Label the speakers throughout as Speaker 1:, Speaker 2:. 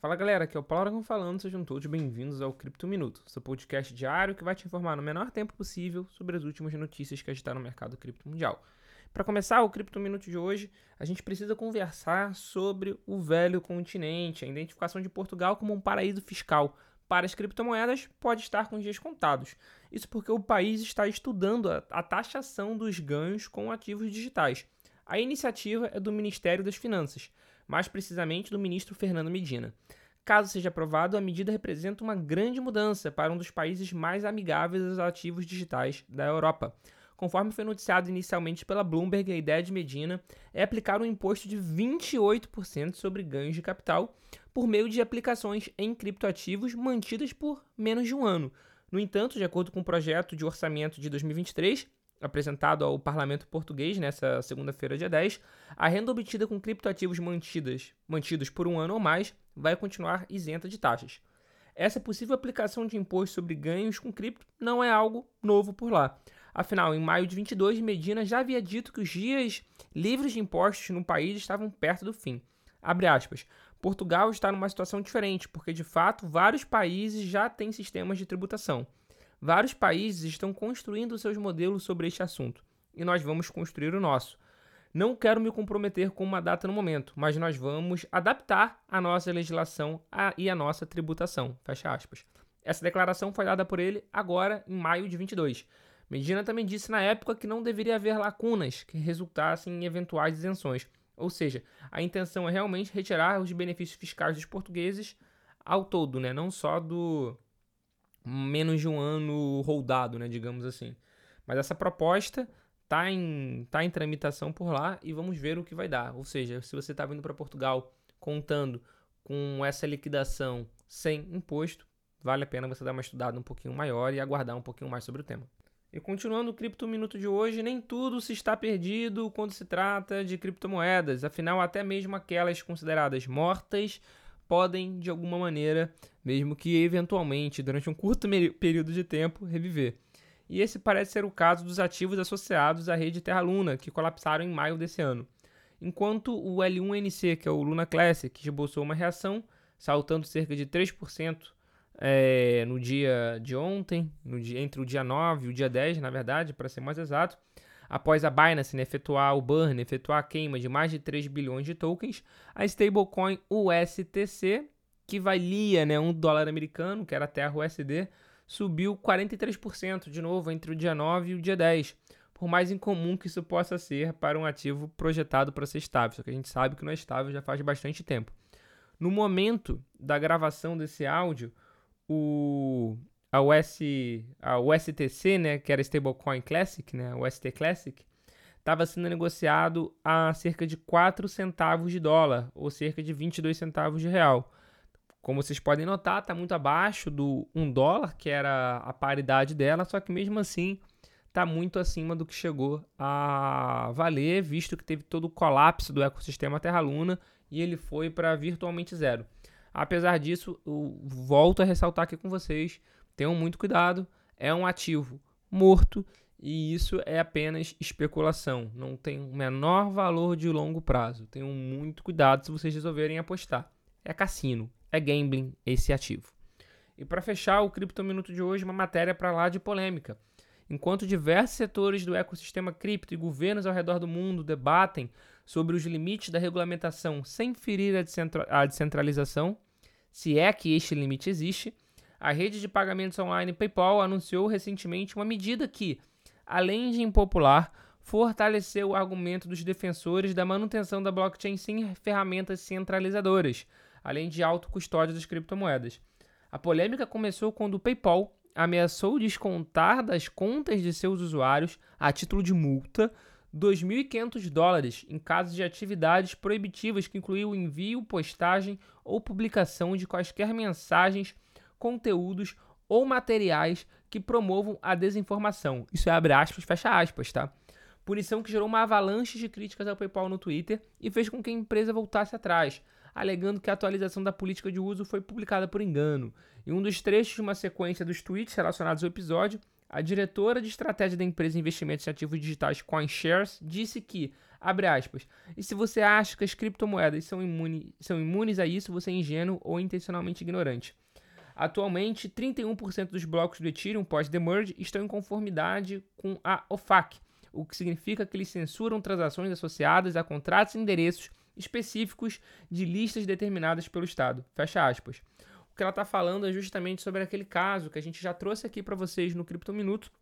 Speaker 1: Fala galera, aqui é o Paulo Aragão falando, sejam todos bem-vindos ao Cripto Minuto, seu podcast diário que vai te informar no menor tempo possível sobre as últimas notícias que agitaram o mercado cripto mundial. Para começar o Cripto Minuto de hoje, a gente precisa conversar sobre o velho continente, a identificação de Portugal como um paraíso fiscal para as criptomoedas pode estar com dias contados. Isso porque o país está estudando a, a taxação dos ganhos com ativos digitais. A iniciativa é do Ministério das Finanças mais precisamente do ministro Fernando Medina. Caso seja aprovado, a medida representa uma grande mudança para um dos países mais amigáveis aos ativos digitais da Europa. Conforme foi noticiado inicialmente pela Bloomberg, a ideia de Medina é aplicar um imposto de 28% sobre ganhos de capital por meio de aplicações em criptoativos mantidas por menos de um ano. No entanto, de acordo com o projeto de orçamento de 2023, apresentado ao parlamento português nessa segunda-feira, dia 10, a renda obtida com criptoativos mantidas, mantidos por um ano ou mais vai continuar isenta de taxas. Essa possível aplicação de imposto sobre ganhos com cripto não é algo novo por lá. Afinal, em maio de 22, Medina já havia dito que os dias livres de impostos no país estavam perto do fim. Aspas. Portugal está numa situação diferente, porque de fato vários países já têm sistemas de tributação. Vários países estão construindo seus modelos sobre este assunto e nós vamos construir o nosso. Não quero me comprometer com uma data no momento, mas nós vamos adaptar a nossa legislação a, e a nossa tributação. Fecha aspas. Essa declaração foi dada por ele agora, em maio de 22. Medina também disse na época que não deveria haver lacunas que resultassem em eventuais isenções. Ou seja, a intenção é realmente retirar os benefícios fiscais dos portugueses ao todo, né? não só do, menos de um ano rodado, né, digamos assim. Mas essa proposta tá em, tá em tramitação por lá e vamos ver o que vai dar. Ou seja, se você está vindo para Portugal contando com essa liquidação sem imposto, vale a pena você dar uma estudada um pouquinho maior e aguardar um pouquinho mais sobre o tema. E continuando o Cripto Minuto de hoje, nem tudo se está perdido quando se trata de criptomoedas. Afinal, até mesmo aquelas consideradas mortas podem, de alguma maneira, mesmo que eventualmente, durante um curto período de tempo, reviver. E esse parece ser o caso dos ativos associados à rede Terra Luna, que colapsaram em maio desse ano. Enquanto o L1NC, que é o Luna Classic, esboçou uma reação, saltando cerca de 3% é, no dia de ontem, dia, entre o dia 9 e o dia 10, na verdade, para ser mais exato, Após a Binance efetuar o burn, efetuar a queima de mais de 3 bilhões de tokens, a stablecoin USTC, que valia né, um dólar americano, que era a Terra USD, subiu 43% de novo entre o dia 9 e o dia 10, por mais incomum que isso possa ser para um ativo projetado para ser estável, só que a gente sabe que não é estável já faz bastante tempo. No momento da gravação desse áudio, o a, US, a USTC, né, que era Stablecoin Classic, né, o ST Classic, estava sendo negociado a cerca de 4 centavos de dólar, ou cerca de 22 centavos de real. Como vocês podem notar, está muito abaixo do 1 dólar, que era a paridade dela, só que mesmo assim está muito acima do que chegou a valer, visto que teve todo o colapso do ecossistema Terra-Luna e ele foi para virtualmente zero. Apesar disso, volto a ressaltar aqui com vocês Tenham muito cuidado, é um ativo morto e isso é apenas especulação, não tem o menor valor de longo prazo. Tenham muito cuidado se vocês resolverem apostar. É cassino, é gambling esse ativo. E para fechar o Cripto Minuto de hoje, uma matéria para lá de polêmica. Enquanto diversos setores do ecossistema cripto e governos ao redor do mundo debatem sobre os limites da regulamentação sem ferir a descentralização, se é que este limite existe, a rede de pagamentos online PayPal anunciou recentemente uma medida que, além de impopular, fortaleceu o argumento dos defensores da manutenção da blockchain sem ferramentas centralizadoras, além de autocustódia das criptomoedas. A polêmica começou quando o PayPal ameaçou descontar das contas de seus usuários, a título de multa, 2.500 dólares em casos de atividades proibitivas que incluíam envio, postagem ou publicação de quaisquer mensagens conteúdos ou materiais que promovam a desinformação. Isso é abre aspas, fecha aspas, tá? Punição que gerou uma avalanche de críticas ao PayPal no Twitter e fez com que a empresa voltasse atrás, alegando que a atualização da política de uso foi publicada por engano. Em um dos trechos de uma sequência dos tweets relacionados ao episódio, A diretora de estratégia da empresa de investimentos em ativos digitais CoinShares disse que, abre aspas, e se você acha que as criptomoedas são, imune, são imunes a isso, você é ingênuo ou intencionalmente ignorante. Atualmente, 31% dos blocos do Ethereum pós-demerge estão em conformidade com a OFAC, o que significa que eles censuram transações associadas a contratos e endereços específicos de listas determinadas pelo Estado. Fecha aspas que ela está falando é justamente sobre aquele caso que a gente já trouxe aqui para vocês no Cripto Minuto,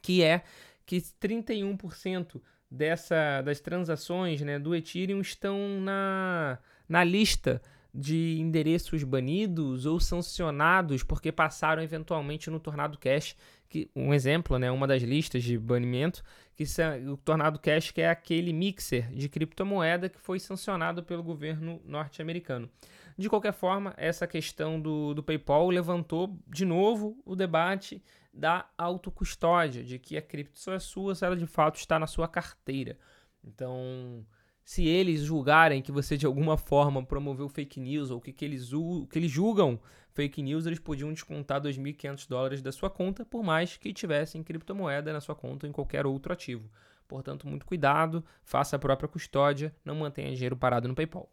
Speaker 1: que é que 31% dessa, das transações né, do Ethereum estão na, na lista de endereços banidos ou sancionados porque passaram eventualmente no Tornado Cash, que um exemplo, né, uma das listas de banimento, que o Tornado Cash que é aquele mixer de criptomoeda que foi sancionado pelo governo norte-americano. De qualquer forma, essa questão do, do PayPal levantou de novo o debate da autocustódia, de que a cripto só é sua se ela de fato está na sua carteira. Então, se eles julgarem que você de alguma forma promoveu fake news ou que, que, eles, que eles julgam fake news, eles podiam descontar 2.500 dólares da sua conta, por mais que tivessem criptomoeda na sua conta ou em qualquer outro ativo. Portanto, muito cuidado, faça a própria custódia, não mantenha dinheiro parado no PayPal.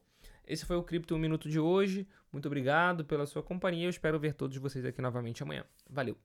Speaker 1: Esse foi o Cripto 1 Minuto de hoje. Muito obrigado pela sua companhia. Eu espero ver todos vocês aqui novamente amanhã. Valeu!